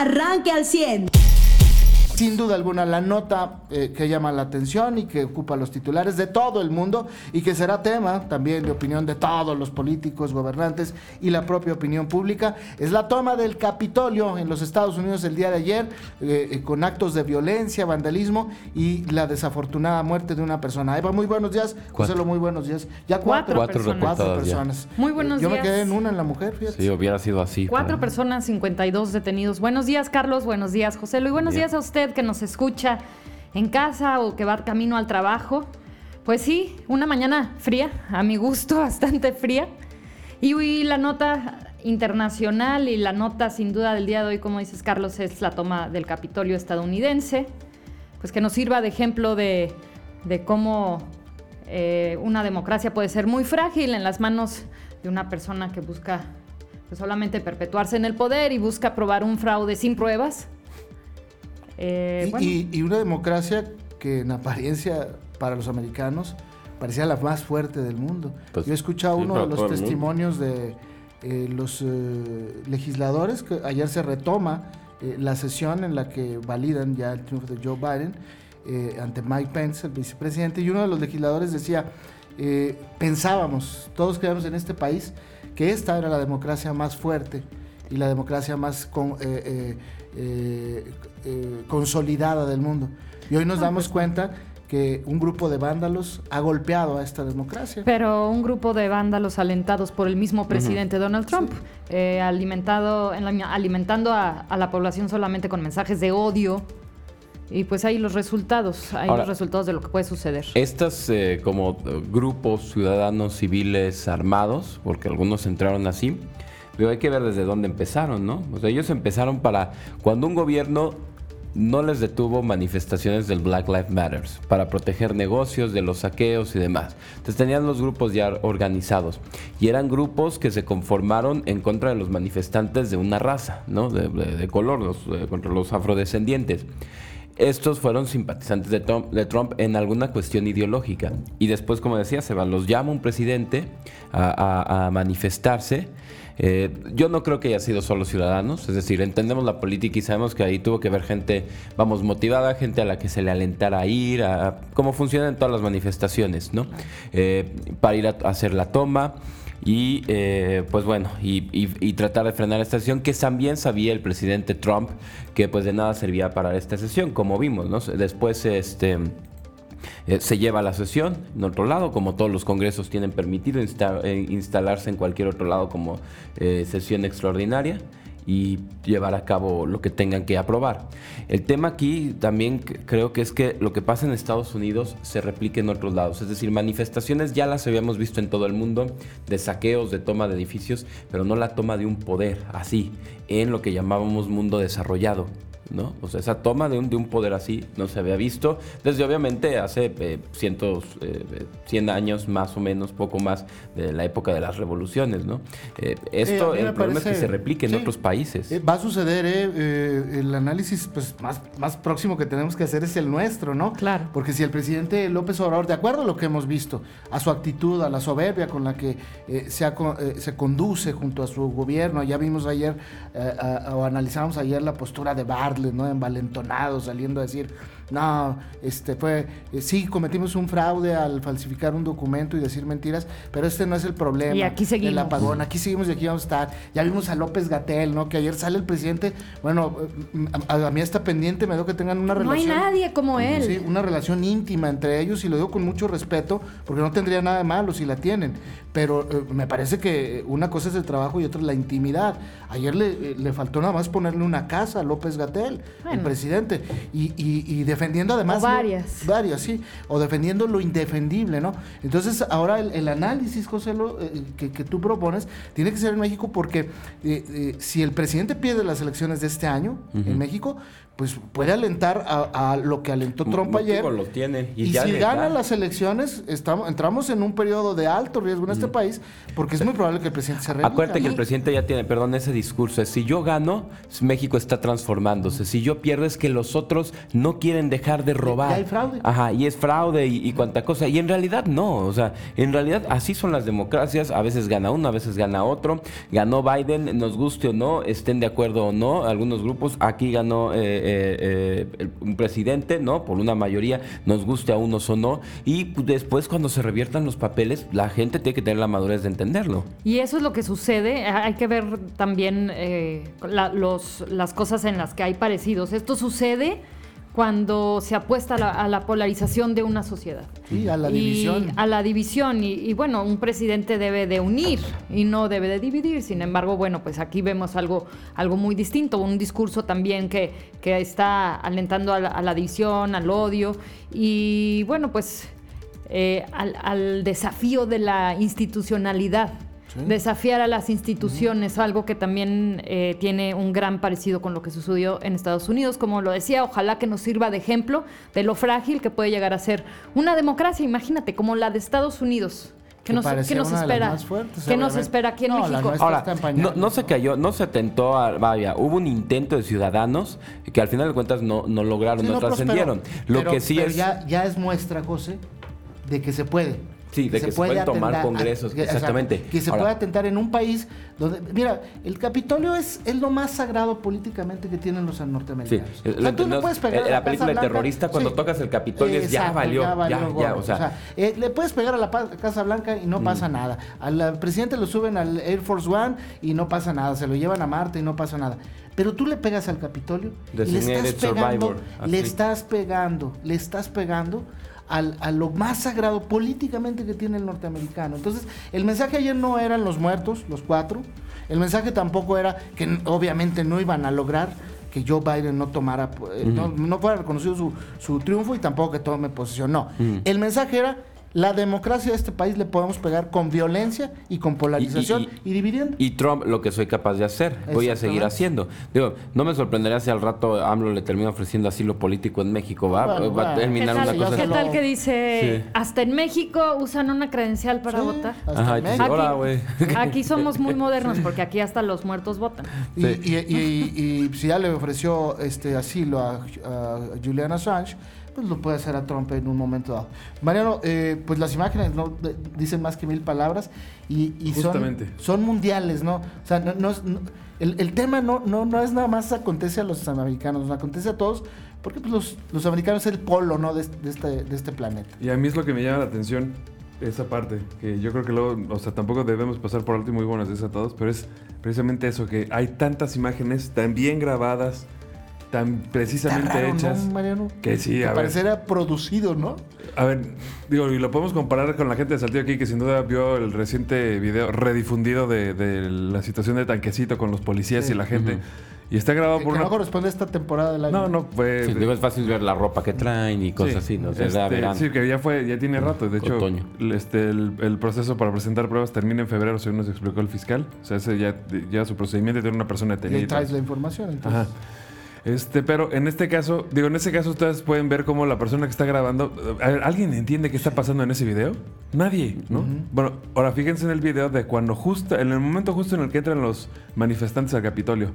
arranque al 100 sin duda alguna la nota eh, que llama la atención y que ocupa los titulares de todo el mundo y que será tema también de opinión de todos los políticos, gobernantes y la propia opinión pública es la toma del Capitolio en los Estados Unidos el día de ayer eh, eh, con actos de violencia, vandalismo y la desafortunada muerte de una persona. Eva, muy buenos días. José, muy buenos días. Ya cuatro, cuatro personas. Cuatro personas. Muy buenos días. Yo me quedé en una en la mujer, fíjate. Sí, hubiera sido así. Cuatro personas, 52 detenidos. Buenos días, Carlos. Buenos días, José. Y buenos días a usted que nos escucha en casa o que va camino al trabajo. Pues sí, una mañana fría, a mi gusto, bastante fría. Y la nota internacional y la nota sin duda del día de hoy, como dices Carlos, es la toma del Capitolio estadounidense, pues que nos sirva de ejemplo de, cómo eh, una democracia puede ser muy frágil en las manos de una persona que busca pues, solamente perpetuarse en el poder y busca probar un fraude sin pruebas eh, y, una democracia que en apariencia para los americanos parecía la más fuerte del mundo. Pues, Yo he escuchado uno de los testimonios de eh, los eh, legisladores, que ayer se retoma la sesión en la que validan ya el triunfo de Joe Biden ante Mike Pence, el vicepresidente, y uno de los legisladores decía, pensábamos, todos creíamos en este país, que esta era la democracia más fuerte y la democracia más con, eh, eh, consolidada del mundo. Y hoy nos damos pues, cuenta que un grupo de vándalos ha golpeado a esta democracia. Pero un grupo de vándalos alentados por el mismo presidente Donald Trump, eh, alimentado, alimentando a, la población solamente con mensajes de odio. Y pues ahí los resultados, hay los resultados de lo que puede suceder. Estas como grupos ciudadanos civiles armados, porque algunos entraron así, pero hay que ver desde dónde empezaron, ¿no? O sea, ellos empezaron para cuando un gobierno no les detuvo manifestaciones del Black Lives Matter para proteger negocios de los saqueos y demás. Entonces tenían los grupos ya organizados y eran grupos que se conformaron en contra de los manifestantes de una raza, ¿no? De, color, los, contra los afrodescendientes. Estos fueron simpatizantes de Trump, en alguna cuestión ideológica. Y después, como decía, se van, los llama un presidente a manifestarse eh, yo no creo que haya sido solo ciudadanos, es decir, entendemos la política y sabemos que ahí tuvo que ver gente, vamos, motivada, gente a la que se le alentara a ir, a, funcionan todas las manifestaciones, ¿no? Eh, para ir a, hacer la toma y eh, pues bueno, y, tratar de frenar esta sesión que también sabía el presidente Trump que pues de nada servía para esta sesión, como vimos, ¿no? Después este eh, se lleva la sesión en otro lado, como todos los congresos tienen permitido eh, instalarse en cualquier otro lado como eh, sesión extraordinaria y llevar a cabo lo que tengan que aprobar. El tema aquí también creo que es que lo que pasa en Estados Unidos se replique en otros lados, es decir, manifestaciones ya las habíamos visto en todo el mundo, de saqueos, de toma de edificios, pero no la toma de un poder así, en lo que llamábamos mundo desarrollado. ¿No? O sea, esa toma de un, de un poder así no se había visto desde obviamente hace eh, cientos, eh, 100 años más o menos, poco más de la época de las revoluciones, ¿no? Eh, esto, el problema es que se replique en otros países. Eh, va a suceder, el análisis pues, más, más próximo que tenemos que hacer es el nuestro, ¿no? Claro. Porque si el presidente López Obrador, de acuerdo a lo que hemos visto, a su actitud, a la soberbia con la que se, se conduce junto a su gobierno, ya vimos ayer o analizamos ayer la postura de ¿no? Envalentonado, saliendo a decir, no, este fue, eh, sí, cometimos un fraude al falsificar un documento y decir mentiras, pero este no es el problema. Y aquí seguimos. El apagón, aquí seguimos y aquí vamos a estar. Ya vimos a López Gatel, ¿no? Que ayer sale el presidente, bueno, eh, a, mí está pendiente, me veo que tengan una relación. No hay nadie como él. Sí, una relación íntima entre ellos y lo digo con mucho respeto, porque no tendría nada de malo si la tienen. Pero eh, me parece que una cosa es el trabajo y otra es la intimidad. Ayer le, le faltó nada más ponerle una casa a López Gatel, el presidente, y, y, y de defendiendo además... varias. varias, sí. O defendiendo lo indefendible, ¿no? Entonces, ahora el, análisis, José, lo, eh, que, tú propones, tiene que ser en México porque eh, eh, si el presidente pierde las elecciones de este año en México, pues puede alentar a, lo que alentó Trump ayer. Lo tiene. Y, si gana las elecciones, estamos, entramos en un periodo de alto riesgo en este país, porque es muy probable que el presidente se reelija. Acuérdate que el presidente ya tiene, perdón, ese discurso. Es, si yo gano, México está transformándose. Si yo pierdo, es que los otros no quieren en dejar de robar. Ya hay fraude. Ajá, y es fraude y, y cuanta cosa. Y en realidad no, o sea, en realidad así son las democracias. A veces gana uno, a veces gana otro. Ganó Biden, nos guste o no, estén de acuerdo o no, algunos grupos. Aquí ganó eh, eh, eh, un presidente, ¿no? Por una mayoría, nos guste a unos o no. Y pues, después, cuando se reviertan los papeles, la gente tiene que tener la madurez de entenderlo. Y eso es lo que sucede. Hay que ver también eh, la- los, las cosas en las que hay parecidos. Esto sucede cuando se apuesta a la, a la polarización de una sociedad. Sí, a la Y división. a la división. Y, y bueno, un presidente debe de unir y no debe de dividir. Sin embargo, bueno, pues aquí vemos algo, algo muy distinto. Un discurso también que, que está alentando a la, a la división, al odio. Y bueno, pues eh, al, al desafío de la institucionalidad. Desafiar a las instituciones, algo que también eh, tiene un gran parecido con lo que sucedió en Estados Unidos. Como lo decía, ojalá que nos sirva de ejemplo de lo frágil que puede llegar a ser una democracia, imagínate, como la de Estados Unidos. Que Que nos, que nos espera? más fuertes, ¿Qué nos espera aquí en No, México? Ahora, no, se cayó, no se tentó, a, vaya, hubo un intento de ciudadanos que al final de cuentas no, no lograron, Sí, no, trascendieron. Lo Pero- que sí pero es... Ya, ya es muestra, José, de que se puede. Sí, de que se pueden tomar congresos, exactamente. que se Ahora- puede atentar en un país donde, mira, el Capitolio es, es lo más sagrado políticamente que tienen los Sí, norteamericanos. eh, O sea, tú no- puedes pegar eh, a la Casa película de Blanca, terrorista, cuando tocas el Capitolio es, ya valió, ya, valió ya, o sea, eh, le puedes pegar a la Casa Blanca y no pasa nada. Al presidente lo suben al Air Force One y no pasa nada. Se lo llevan a Marte y no pasa nada. Pero tú le pegas al Capitolio y le estás pegando, Survivor, le estás pegando, le estás pegando al- a lo más sagrado políticamente que tiene el norteamericano. Entonces, el mensaje ayer no eran los muertos, los cuatro. El mensaje tampoco era que obviamente no iban a lograr que Joe Biden no tomara, eh, no, no fuera reconocido su, su triunfo y tampoco que tome posesión. No. El mensaje era la democracia de este país le podemos pegar con violencia y con polarización y, y- dividiendo. Y Trump lo que soy capaz de hacer, voy a seguir haciendo. Digo, no me sorprendería si al rato AMLO le termina ofreciendo asilo político en México, ¿va? Bueno, va a terminar ¿Qué una cosa qué tal que dice, Sí. hasta en México usan una credencial para Sí, votar? hasta Ajá, México. "Hola, güey". Aquí somos muy modernos porque aquí hasta los muertos votan. Y, Sí. y- y- y si ya le ofreció este asilo a, a Julian Assange, pues lo puede hacer a Trump en un momento dado. Mariano, eh, pues las imágenes no de- dicen más que mil palabras y, y son, Justamente. son mundiales, ¿no? O sea, no, no no- el, el tema no, no, no es nada más acontece a los americanos, nos acontece a todos, porque pues, los, los americanos es el polo, ¿no? De, este- de este, de este planeta. Y a mí es lo que me llama la atención, esa parte, que yo creo que luego, o sea, tampoco debemos pasar por alto y muy buenos días a todos, pero es precisamente eso, que hay tantas imágenes tan bien grabadas, tan Está precisamente raro, hechas. ¿no, Mariano? que sí, que a ver. pareciera producido, ¿no? A ver, digo, y lo podemos comparar con la gente de Saltillo aquí, que sin duda vio el reciente video redifundido de, de la situación de tanquecito con los policías Sí. y la gente. Y está grabado Que, por que una... no corresponde a esta temporada del año. No, no, fue... Sí, digo, es fácil ver la ropa que traen y cosas así, ¿no? O sea, Este, sí, que ya fue, ya tiene rato. De hecho, Otoño. el- este, el, el proceso para presentar pruebas termina en febrero, según nos explicó el fiscal. O sea, ese ya, ya su procedimiento tiene una persona detenida. y traes la información, entonces. Ajá. Este, pero en este caso, digo, en este caso ustedes pueden ver cómo la persona que está grabando, a ver, ¿alguien entiende qué está pasando en ese video? Nadie, ¿no? Bueno, ahora fíjense en el video de cuando justo, en el momento justo en el que entran los manifestantes al Capitolio.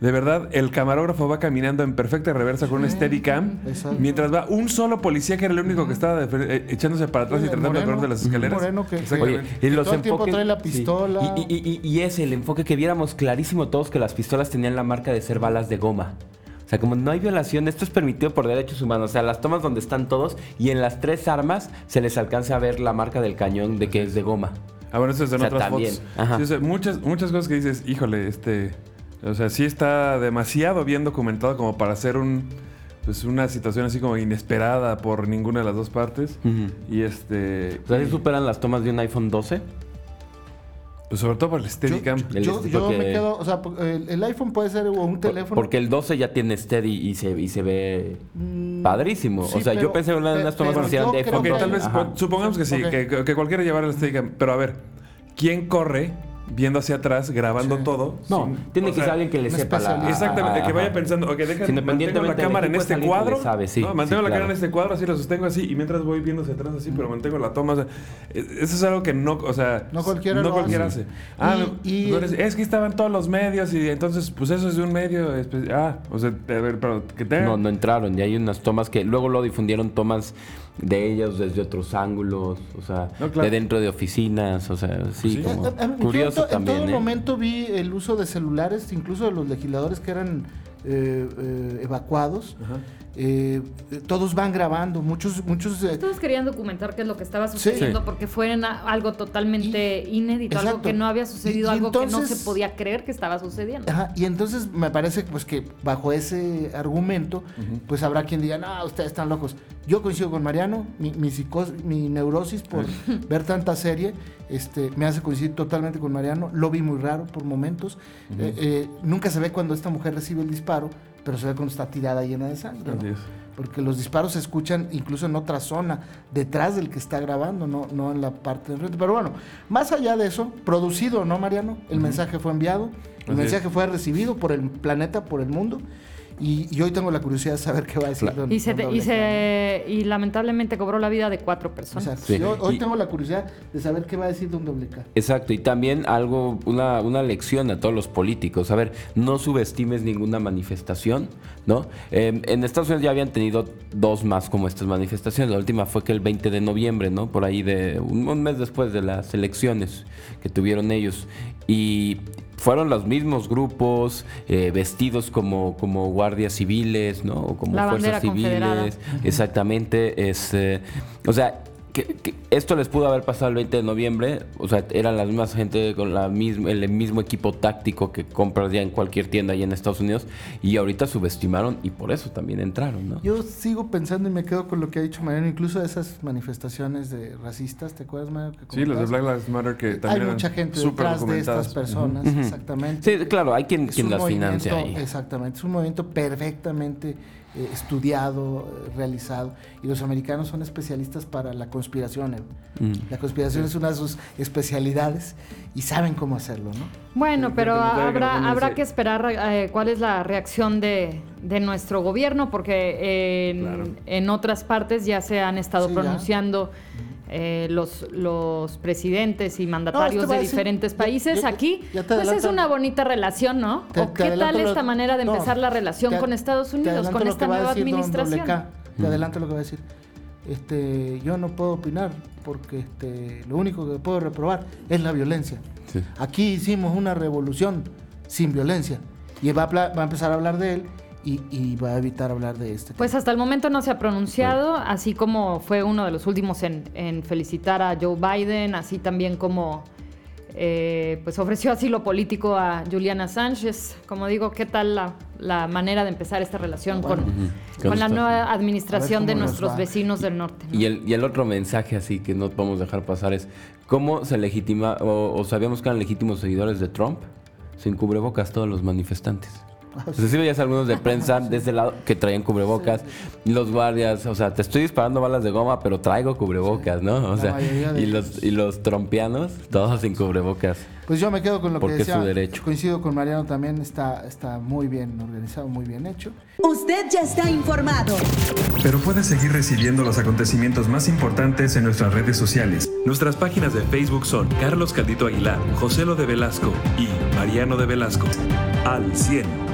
De verdad, el camarógrafo va caminando en perfecta reversa con un Steadicam, Exacto. mientras va un solo policía que era el único que estaba eh, echándose para atrás y tratando de correr de las escaleras. moreno que-. Oye, y Que los todo el tiempo enfoques- trae la sí. pistola. Y, y- y- y es el enfoque que viéramos clarísimo todos que las pistolas tenían la marca de ser balas de goma. O sea, como no hay violación, esto es permitido por derechos humanos. O sea, las tomas donde están todos y en las tres armas se les alcanza a ver la marca del cañón de que es de goma. Ah, bueno, eso es en O sea, otras también. fotos. Ajá. Sí, o sea, muchas, muchas cosas que dices, híjole, este. O sea, sí está demasiado bien documentado como para hacer un. Pues una situación así como inesperada por ninguna de las dos partes. Y este. O sea, ¿sí superan las tomas de un iPhone 12? Pues sobre todo por el Steadicam. El- Yo, yo porque- me quedo, o sea, el, el iPhone puede ser un teléfono. Porque el 12 ya tiene steady y se, y se ve Mm, padrísimo. sí, o sea, yo pero- pensé en una las tomas yo de creo Ok, tal vez, Ajá. pon- supongamos que sí, Ok. que, que- que cualquiera llevara el Steadicam. Pero a ver, ¿quién corre viendo hacia atrás, grabando Sí. todo. No, sin- tiene que sea, ser alguien que le sepa la... Exactamente, que vaya pensando, ok, deja, Sí, mantengo la cámara en este cuadro. sabe, sí, ¿no? sí, Mantengo la claro. cámara en este cuadro, así la sostengo así, y mientras voy viendo hacia atrás así, pero mantengo la toma. o sea, eh, eso es algo que no, o sea, No cualquiera no lo cualquiera hace. hace. Ah, Y- y- no eres- es que estaban todos los medios, y entonces, pues eso es de un medio. espe- Ah, o sea, a ver, pero que tenga. No, no entraron. Y hay unas tomas que luego lo difundieron tomas de ellos desde otros ángulos, o sea, No, claro. de dentro de oficinas, o sea, sí, Sí. como curioso to- también. En todo ¿eh? momento vi el uso de celulares, incluso de los legisladores que eran eh, eh, evacuados. Ajá. Eh, todos van grabando, muchos, muchos. eh, Todos querían documentar qué es lo que estaba sucediendo Sí. porque fue algo totalmente inédito, algo exacto. que no había sucedido, Y- y algo que no entonces- se podía creer que estaba sucediendo. Ajá, y entonces me parece pues que bajo ese argumento, pues habrá quien diga, no, ustedes están locos. Yo coincido con Mariano, mi, mi, psicos- mi neurosis por ver tanta serie este, me hace coincidir totalmente con Mariano. Lo vi muy raro por momentos. Eh, eh, nunca se ve cuando esta mujer recibe el disparo, pero se ve cuando está tirada llena de sangre. Porque los disparos se escuchan incluso en otra zona, detrás del que está grabando, no, no en la parte de enfrente. Pero bueno, más allá de eso, producido, ¿no, Mariano? El mensaje fue enviado, el Así mensaje es. fue recibido por el planeta, por el mundo. Y, y hoy tengo la curiosidad de saber qué va a decir don- Y, se don te- y, Doble se, y lamentablemente cobró la vida de cuatro personas. Exacto. Sí. Hoy hoy Y- tengo la curiosidad de saber qué va a decir Don Doble K. Exacto, y también algo, una, una lección a todos los políticos. A ver, no subestimes ninguna manifestación, ¿no? Eh, en Estados Unidos ya habían tenido dos más como estas manifestaciones. La última fue que el 20 de noviembre, ¿no? Por ahí de un, un mes después de las elecciones que tuvieron ellos. Y fueron los mismos grupos eh, vestidos como, como guardias civiles, ¿no? O como La fuerzas civiles. Exactamente. Este, o sea, que, que esto les pudo haber pasado el 20 de noviembre. O sea, eran las mismas gente con la misma, el mismo equipo táctico que compras ya en cualquier tienda allá en Estados Unidos. Y ahorita subestimaron y por eso también entraron, ¿no? Yo sigo pensando y me quedo con lo que ha dicho Mariano, incluso de esas manifestaciones de racistas, ¿te acuerdas, Mariano? que Sí, los de? Black Lives Matter que también Hay mucha gente detrás de estas personas, exactamente. Sí, claro, hay quien, quien las financia ahí. Exactamente, es un movimiento perfectamente eh, estudiado, eh, realizado, y los americanos son especialistas para la conspiración. eh. Mm. La conspiración es una de sus especialidades y saben cómo hacerlo, ¿no? Bueno, pero habrá, habrá que esperar eh, cuál es la reacción de, de nuestro gobierno, porque en, Claro. en otras partes ya se han estado Sí, ya. Eh, los, los presidentes y mandatarios de decir- diferentes países. Aquí, pues es una bonita relación, ¿no? Te- ¿O te qué tal lo- esta manera de no, empezar la relación te- con Estados Unidos, con esta nueva administración? Te adelanto lo que va a decir. Este, yo no puedo opinar porque este, lo único que puedo reprobar es la violencia. Sí. Aquí hicimos una revolución sin violencia y va a, va a empezar a hablar de él y, y va a evitar hablar de este. Pues hasta el momento no se ha pronunciado, así como fue uno de los últimos en, en felicitar a Joe Biden, así también como eh, pues ofreció asilo político a Juliana Sánchez. Como digo, ¿qué tal la, la manera de empezar esta relación con, Con con la nueva administración de nuestros va. vecinos del norte? ¿no? Y el, y el otro mensaje así que no podemos dejar pasar es cómo se legitima o, o sabíamos que eran legítimos seguidores de Trump sin cubrebocas todos los manifestantes. O sea, sí veías algunos de prensa de ese lado que traían cubrebocas, los guardias, o sea, te estoy disparando balas de goma, pero traigo cubrebocas, ¿no? O La sea, y los, y los trompianos, todos sin cubrebocas. Pues yo me quedo con lo Porque que es decía. su derecho. Coincido con Mariano también, está, está muy bien organizado, muy bien hecho. Usted ya está informado. Pero puedes seguir recibiendo los acontecimientos más importantes en nuestras redes sociales. Nuestras páginas de Facebook son Carlos Caldito Aguilar, José Lo de Velasco y Mariano de Velasco. Al 100.